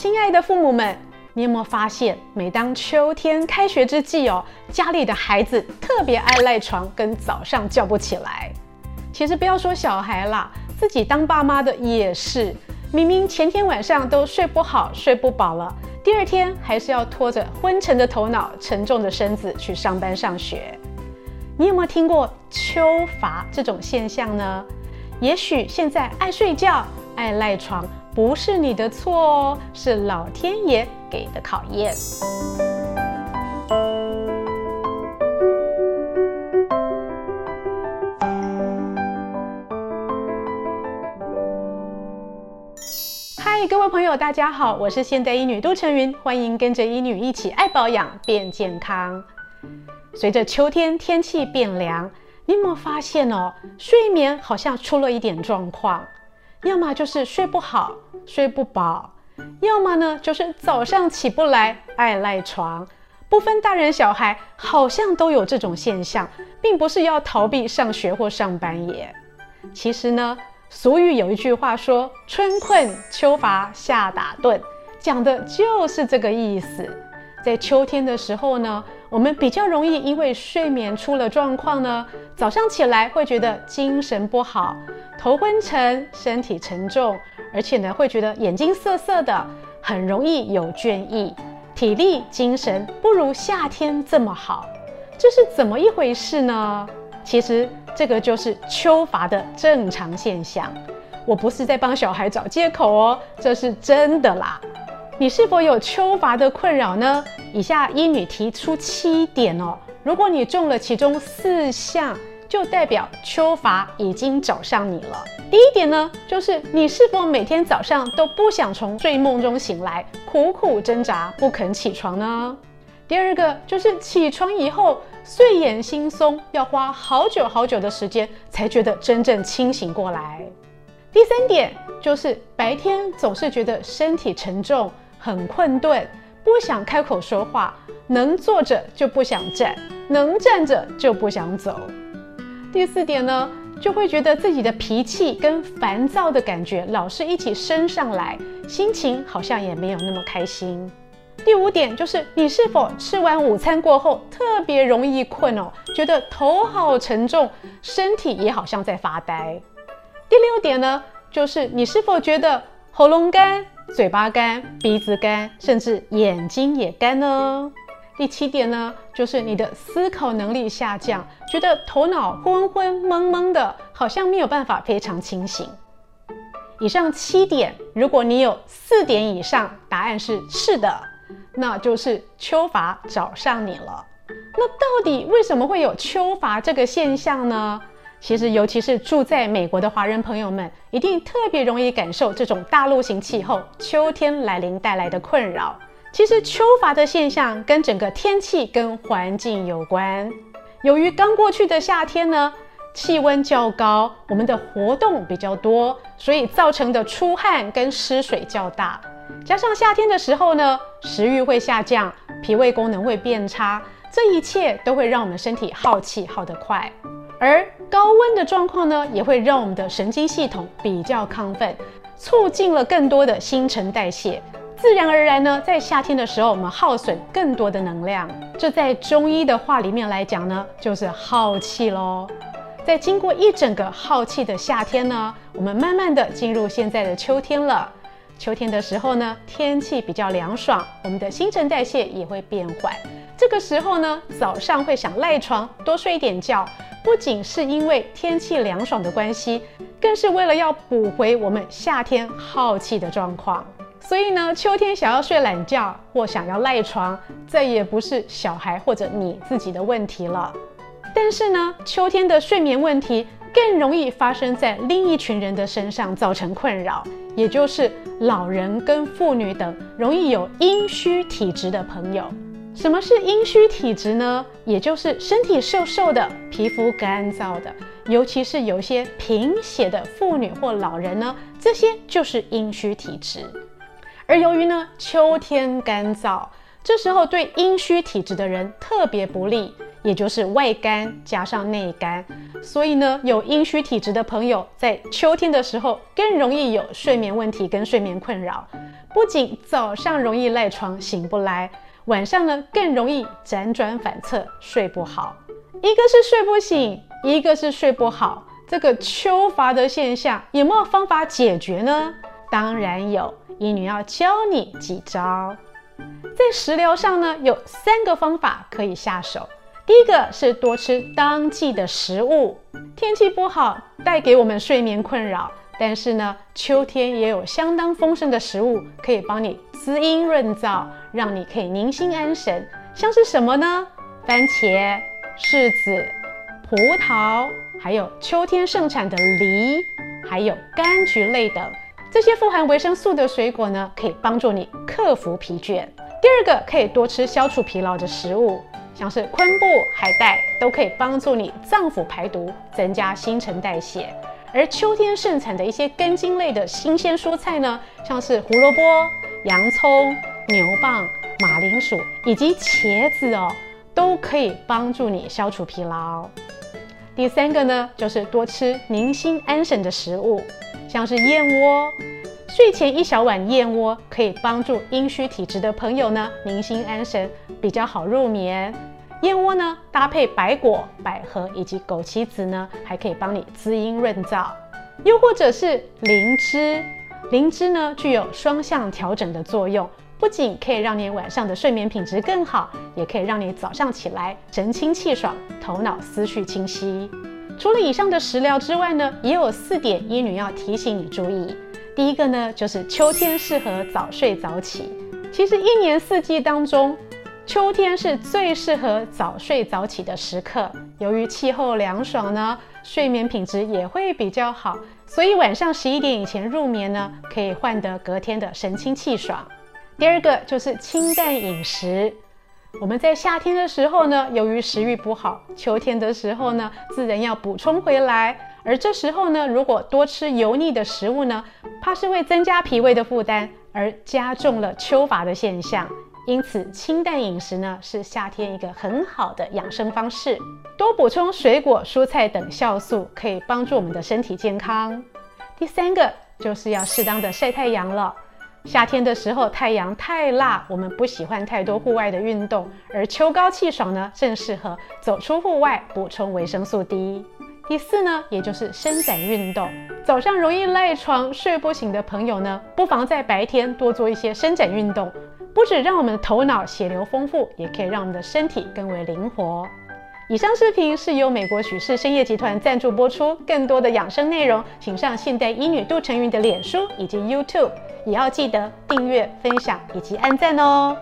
亲爱的父母们，你有没有发现，每当秋天开学之际哦，家里的孩子特别爱赖床，跟早上叫不起来。其实不要说小孩啦，自己当爸妈的也是，明明前天晚上都睡不好、睡不饱了，第二天还是要拖着昏沉的头脑、沉重的身子去上班上学。你有没有听过秋乏这种现象呢？也许现在爱睡觉、爱赖床，不是你的错哦，是老天爷给的考验。嗨，各位朋友，大家好，我是现代医女杜成云，欢迎跟着医女一起爱保养变健康。随着秋天天气变凉。你有没有发现哦，睡眠好像出了一点状况，要么就是睡不好、睡不饱，要么呢就是早上起不来、爱赖床。不分大人小孩，好像都有这种现象，并不是要逃避上学或上班耶。其实呢，俗语有一句话说“春困秋乏夏打盹”，讲的就是这个意思。在秋天的时候呢，我们比较容易因为睡眠出了状况呢，早上起来会觉得精神不好，头昏沉，身体沉重，而且呢会觉得眼睛涩涩的，很容易有倦意，体力精神不如夏天这么好，这是怎么一回事呢？其实这个就是秋乏的正常现象，我不是在帮小孩找借口哦，这是真的啦。你是否有秋乏的困扰呢？以下医女提出七点哦，如果你中了其中四项，就代表秋乏已经找上你了。第一点呢，就是你是否每天早上都不想从睡梦中醒来，苦苦挣扎不肯起床呢？第二个就是起床以后睡眼惺忪，要花好久好久的时间才觉得真正清醒过来。第三点就是白天总是觉得身体沉重。很困顿，不想开口说话，能坐着就不想站，能站着就不想走。第四点呢，就会觉得自己的脾气跟烦躁的感觉老是一起升上来，心情好像也没有那么开心。第五点就是你是否吃完午餐过后特别容易困哦，觉得头好沉重，身体也好像在发呆。第六点呢，就是你是否觉得喉咙干？嘴巴干、鼻子干，甚至眼睛也干呢。第七点呢，就是你的思考能力下降，觉得头脑昏昏蒙蒙的，好像没有办法非常清醒。以上七点，如果你有四点以上，答案是是的，那就是秋乏找上你了。那到底为什么会有秋乏这个现象呢？其实，尤其是住在美国的华人朋友们，一定特别容易感受这种大陆型气候秋天来临带来的困扰。其实，秋乏的现象跟整个天气跟环境有关。由于刚过去的夏天呢，气温较高，我们的活动比较多，所以造成的出汗跟失水较大。加上夏天的时候呢，食欲会下降，脾胃功能会变差，这一切都会让我们身体耗气耗得快。而高温的状况呢，也会让我们的神经系统比较亢奋，促进了更多的新陈代谢，自然而然呢，在夏天的时候，我们耗损更多的能量。这在中医的话里面来讲呢，就是耗气喽。在经过一整个耗气的夏天呢，我们慢慢的进入现在的秋天了。秋天的时候呢，天气比较凉爽，我们的新陈代谢也会变缓。这个时候呢，早上会想赖床，多睡一点觉。不仅是因为天气凉爽的关系，更是为了要补回我们夏天耗气的状况。所以呢，秋天想要睡懒觉或想要赖床，再也不是小孩或者你自己的问题了。但是呢，秋天的睡眠问题更容易发生在另一群人的身上，造成困扰，也就是老人跟妇女等容易有阴虚体质的朋友。什么是阴虚体质呢？也就是身体瘦瘦的，皮肤干燥的，尤其是有些贫血的妇女或老人呢，这些就是阴虚体质。而由于呢，秋天干燥，这时候对阴虚体质的人特别不利，也就是外干加上内干。所以呢，有阴虚体质的朋友在秋天的时候更容易有睡眠问题跟睡眠困扰，不仅早上容易赖床醒不来，晚上呢更容易辗转反侧睡不好。一个是睡不醒，一个是睡不好。这个秋乏的现象有没有方法解决呢？当然有，医女要教你几招。在食疗上呢，有三个方法可以下手。第一个是多吃当季的食物。天气不好，带给我们睡眠困扰，但是呢，秋天也有相当丰盛的食物可以帮你滋阴润燥，让你可以宁心安神。像是什么呢？番茄、柿子、葡萄。还有秋天盛产的梨，还有柑橘类等这些富含维生素的水果呢，可以帮助你克服疲倦。第二个，可以多吃消除疲劳的食物，像是昆布、海带，都可以帮助你脏腑排毒，增加新陈代谢。而秋天盛产的一些根茎类的新鲜蔬菜呢，像是胡萝卜、洋葱、牛蒡、马铃薯以及茄子哦，都可以帮助你消除疲劳。第三个呢，就是多吃宁心安神的食物，像是燕窝。睡前一小碗燕窝可以帮助阴虚体质的朋友呢宁心安神，比较好入眠。燕窝呢搭配白果、百合以及枸杞子呢，还可以帮你滋阴润燥。又或者是灵芝，灵芝呢具有双向调整的作用。不仅可以让你晚上的睡眠品质更好，也可以让你早上起来神清气爽，头脑思绪清晰。除了以上的食疗之外呢，也有四点医女要提醒你注意。第一个呢，就是秋天适合早睡早起。其实一年四季当中，秋天是最适合早睡早起的时刻。由于气候凉爽呢，睡眠品质也会比较好，所以晚上十一点以前入眠呢，可以换得隔天的神清气爽。第二个就是清淡饮食。我们在夏天的时候呢，由于食欲不好，秋天的时候呢，自然要补充回来。而这时候呢，如果多吃油腻的食物呢，怕是会增加脾胃的负担，而加重了秋乏的现象。因此，清淡饮食呢，是夏天一个很好的养生方式。多补充水果、蔬菜等酵素，可以帮助我们的身体健康。第三个就是要适当的晒太阳了。夏天的时候，太阳太辣，我们不喜欢太多户外的运动。而秋高气爽呢，正适合走出户外补充维生素 D。第四呢，也就是伸展运动。早上容易赖床睡不醒的朋友呢，不妨在白天多做一些伸展运动，不止让我们的头脑血流丰富，也可以让我们的身体更为灵活。以上视频是由美国许氏参业集团赞助播出。更多的养生内容，请上现代医女杜成云的脸书以及 YouTube。也要记得订阅、分享以及按赞哦。